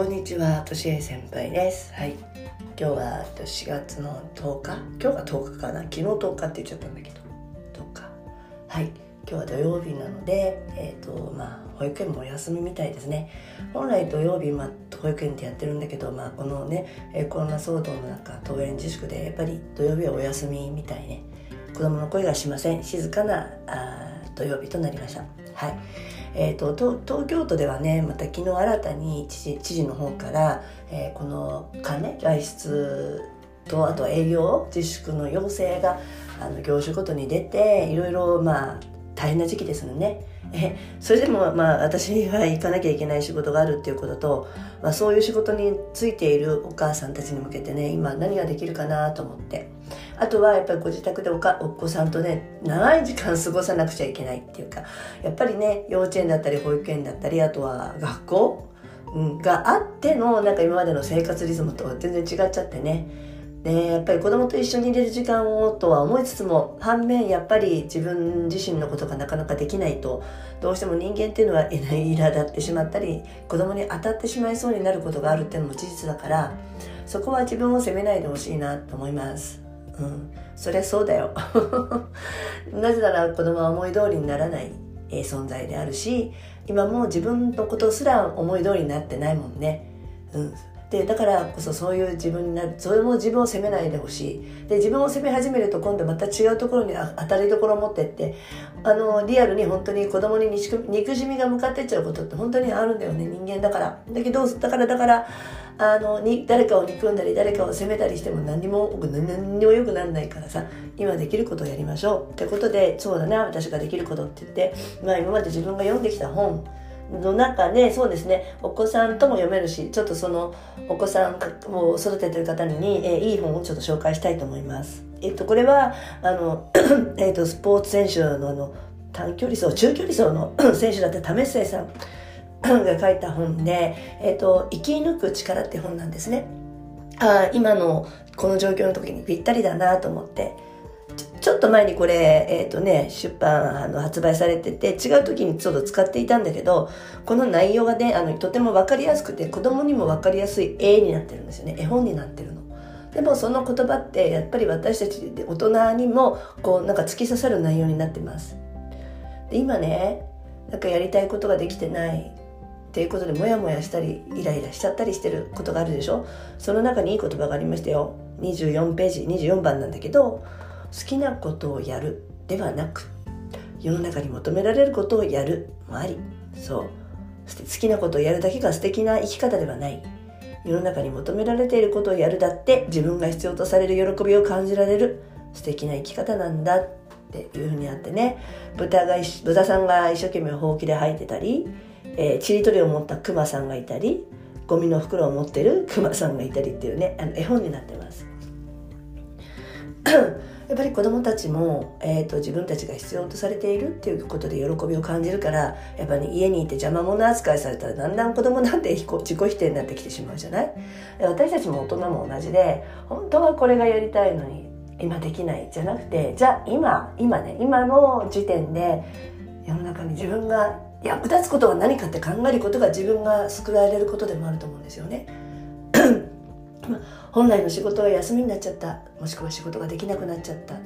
こんにちは、としえ先輩です。はい。今日は4月の10日？今日が10日かな？昨日10日って言っちゃったんだけど、10日。はい。今日は土曜日なので、えっ、と、まあ、保育園もお休みみたいですね。本来土曜日、まあ、保育園ってやってるんだけど、まあ、このね、コロナ騒動の中、登園自粛で、やっぱり土曜日はお休みみたいね。子供の声がしません。静かなあ土曜日となりました。はい。えー、と東東京都ではねまた昨日新たに知事知事の方から、えーこの間ね外出とあと営業自粛の要請があの業種ごとに出ていろいろまあ大変な時期ですよね。えそれでもまあ私は行かなきゃいけない仕事があるっていうことと、まあ、そういう仕事についているお母さんたちに向けてね今何ができるかなと思ってあとはやっぱりご自宅でおかお子さんとね長い時間過ごさなくちゃいけないっていうかやっぱりね幼稚園だったり保育園だったりあとは学校、うん、があってのなんか今までの生活リズムとは全然違っちゃってねでやっぱり子供と一緒にいれる時間をとは思いつつも反面やっぱり自分自身のことがなかなかできないとどうしても人間っていうのは苛立ってしまったり子供に当たってしまいそうになることがあるっていうのも事実だからそこは自分を責めないでほしいなと思います。うん、そりゃそうだよ。なぜなら子供は思い通りにならない、え存在であるし今も自分のことすら思い通りになってないもんね。うん、でだからこそそういう自分になるそれも自分を責めないでほしいで自分を責め始めると今度また違うところに当たりどころを持ってってあのリアルに本当に子供に憎しみが向かってっちゃうことって本当にあるんだよね人間だからだけどだからだからあのに誰かを憎んだり誰かを責めたりしても何にも何何にも良くならないからさ今できることをやりましょうってことでそうだな私ができることって言って、まあ、今まで自分が読んできた本の中でそうですねお子さんとも読めるしちょっとそのお子さんを育ててる方に、えいい本をちょっと紹介したいと思います。えっとこれはあの、えっとスポーツ選手のあの短距離走中距離走の 選手だった為末さん が書いた本で「えっと生き抜く力」って本なんですね。あ今のこの状況の時にぴったりだなと思ってちょっと前にこれ、えっとね、出版あの発売されてて違う時にちょっと使っていたんだけどこの内容がねあのとても分かりやすくて子供にも分かりやすい絵になってるんですよね絵本になってるの。でもその言葉ってやっぱり私たち大人にもこうなんか突き刺さる内容になってます。で今ねなんかやりたいことができてないっていうことでモヤモヤしたりイライラしちゃったりしてることがあるでしょ？その中にいい言葉がありましたよ。24ページ24番なんだけど好きなことをやるではなく世の中に求められることをやるもあり。そう。好きなことをやるだけが素敵な生き方ではない。世の中に求められていることをやるだって自分が必要とされる喜びを感じられる素敵な生き方なんだっていうふうにあってね。豚が豚さんが一生懸命ほうきで吐いてたり、えー、ちりとりを持ったクマさんがいたりゴミの袋を持ってるクマさんがいたりっていうねあの絵本になってます。やっぱり子どもたちも、えー、と自分たちが必要とされているっていうことで喜びを感じるからやっぱり、家にいて邪魔者扱いされたらだんだん子どもなんて自己否定になってきてしまうじゃない？私たちも大人も同じで本当はこれがやりたいのに今できないじゃなくてじゃあ今今ね今の時点で世の中に自分が役立つことは何かって考えることが自分が救われることでもあると思うんですよね。本来の仕事が休みになっちゃった。もしくは仕事ができなくなっちゃったっ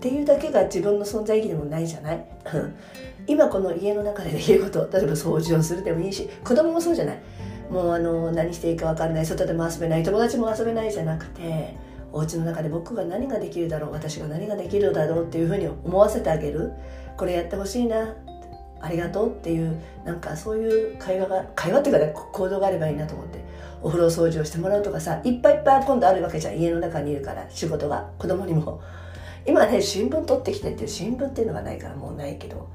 ていうだけが自分の存在意義でもないじゃない。今この家の中でできること例えば掃除をするでもいいし子供もそうじゃない。もうあの何していいか分かんない。外でも遊べない友達も遊べないじゃなくてお家の中で僕が何ができるだろう私が何ができるだろうっていうふうに思わせてあげる。これやってほしいな。ありがとうっていうなんかそういう会話が会話っていうかね行動があればいいなと思ってお風呂掃除をしてもらうとかさいっぱいいっぱい今度あるわけじゃん。家の中にいるから仕事が子供にも。今ね新聞取ってきてっていう新聞っていうのがないからもうないけど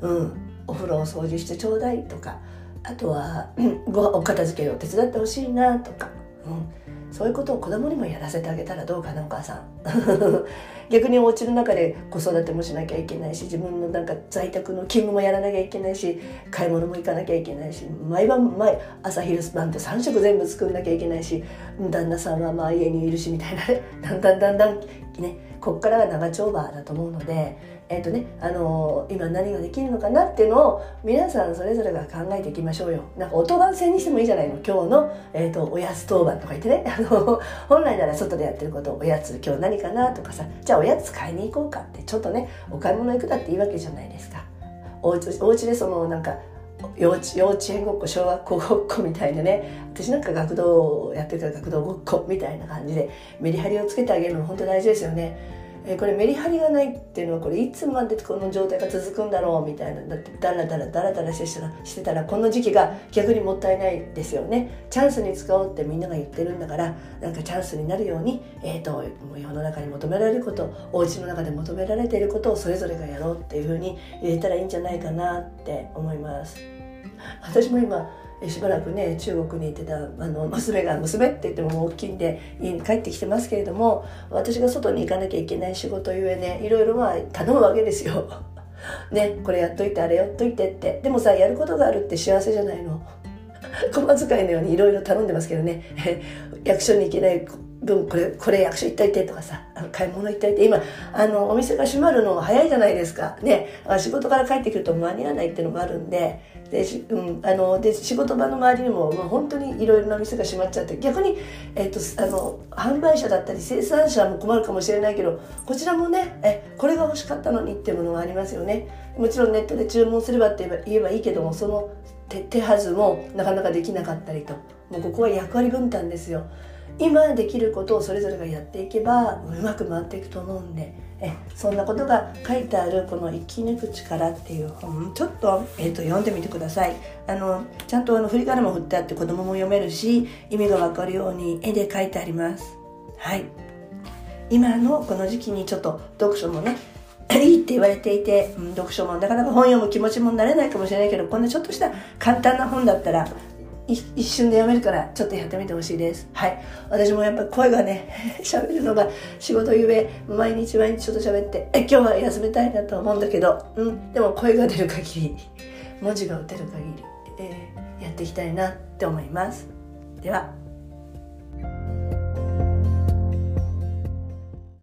うんお風呂を掃除してちょうだいとかあとはうんごお片付けを手伝ってほしいなとか、うん、そういうことを子供にもやらせてあげたらどうかなお母さん。逆にお家の中で子育てもしなきゃいけないし自分のなんか在宅の勤務もやらなきゃいけないし買い物も行かなきゃいけないし毎晩毎朝昼晩と3食全部作んなきゃいけないし旦那さんはまあ家にいるしみたいなだんだんだんだんねこっからが長丁場だと思うのでえっ、とねあの今何ができるのかなっていうのを皆さんそれぞれが考えていきましょうよ。なんか音番制にしてもいいじゃないの。今日の、えーと、おやつ当番とか言ってね。あの本来なら外でやってることおやつ今日何かなとかさ。じゃあおやつ買いに行こうかってちょっとねお買い物行くだっていいわけじゃないですか。おうちお家でそのなんか幼稚幼稚園ごっこ小学校ごっこみたいなね。私なんか学童やってるから学童ごっこみたいな感じでメリハリをつけてあげるの本当大事ですよね。えこれメリハリがないっていうのはこれいつまでこの状態が続くんだろう？みたいな。だってダラダラダラダラしてしてたらこの時期が逆にもったいないですよね。チャンスに使おうってみんなが言ってるんだからなんかチャンスになるように、えーと、と世の中に求められることお家の中で求められていることをそれぞれがやろうっていうふうに言えたらいいんじゃないかなって思います。私も今しばらくね中国に行ってたあの娘が娘って言っても大きいんで家に帰ってきてますけれども私が外に行かなきゃいけない仕事ゆえねいろいろまあ頼むわけですよ。ねこれやっといてあれやっといてってでもさやることがあるって幸せじゃないの。小遣いのようにいろいろ頼んでますけどね 役所に行けない分これこれ役所行っといてとかさ買い物行っといて。今あのお店が閉まるの早いじゃないですか。ね仕事から帰ってくると間に合わないっていうのもあるんで。で,、うん、あので仕事場の周りにも、まあ、本当にいろいろな店が閉まっちゃって。逆に、えーと、あの販売者だったり生産者も困るかもしれないけどこちらもねえこれが欲しかったのにっていうものがありますよね。もちろんネットで注文すればって言えばいいけどもその手手はずもなかなかできなかったりと。もうここは役割分担ですよ。今できることをそれぞれがやっていけばうまく回っていくと思うんで。えそんなことが書いてあるこの「生き抜く力」っていう本ちょっと,、えーと、読んでみてください。あのちゃんとあの振り仮名も振ってあって子供も読めるし意味がわかるように絵で書いてあります。はい。今のこの時期にちょっと読書もねいいって言われていて、うん、読書もなかなか本読む気持ちもなれないかもしれないけどこんなちょっとした簡単な本だったら一瞬でやめるからちょっとやってみてほしいです。はい。私もやっぱ声がね 喋るのが仕事ゆえ毎日毎日ちょっと喋ってえ今日は休みたいなと思うんだけどうん。でも声が出る限り文字が打てる限り、えー、やっていきたいなって思います。では。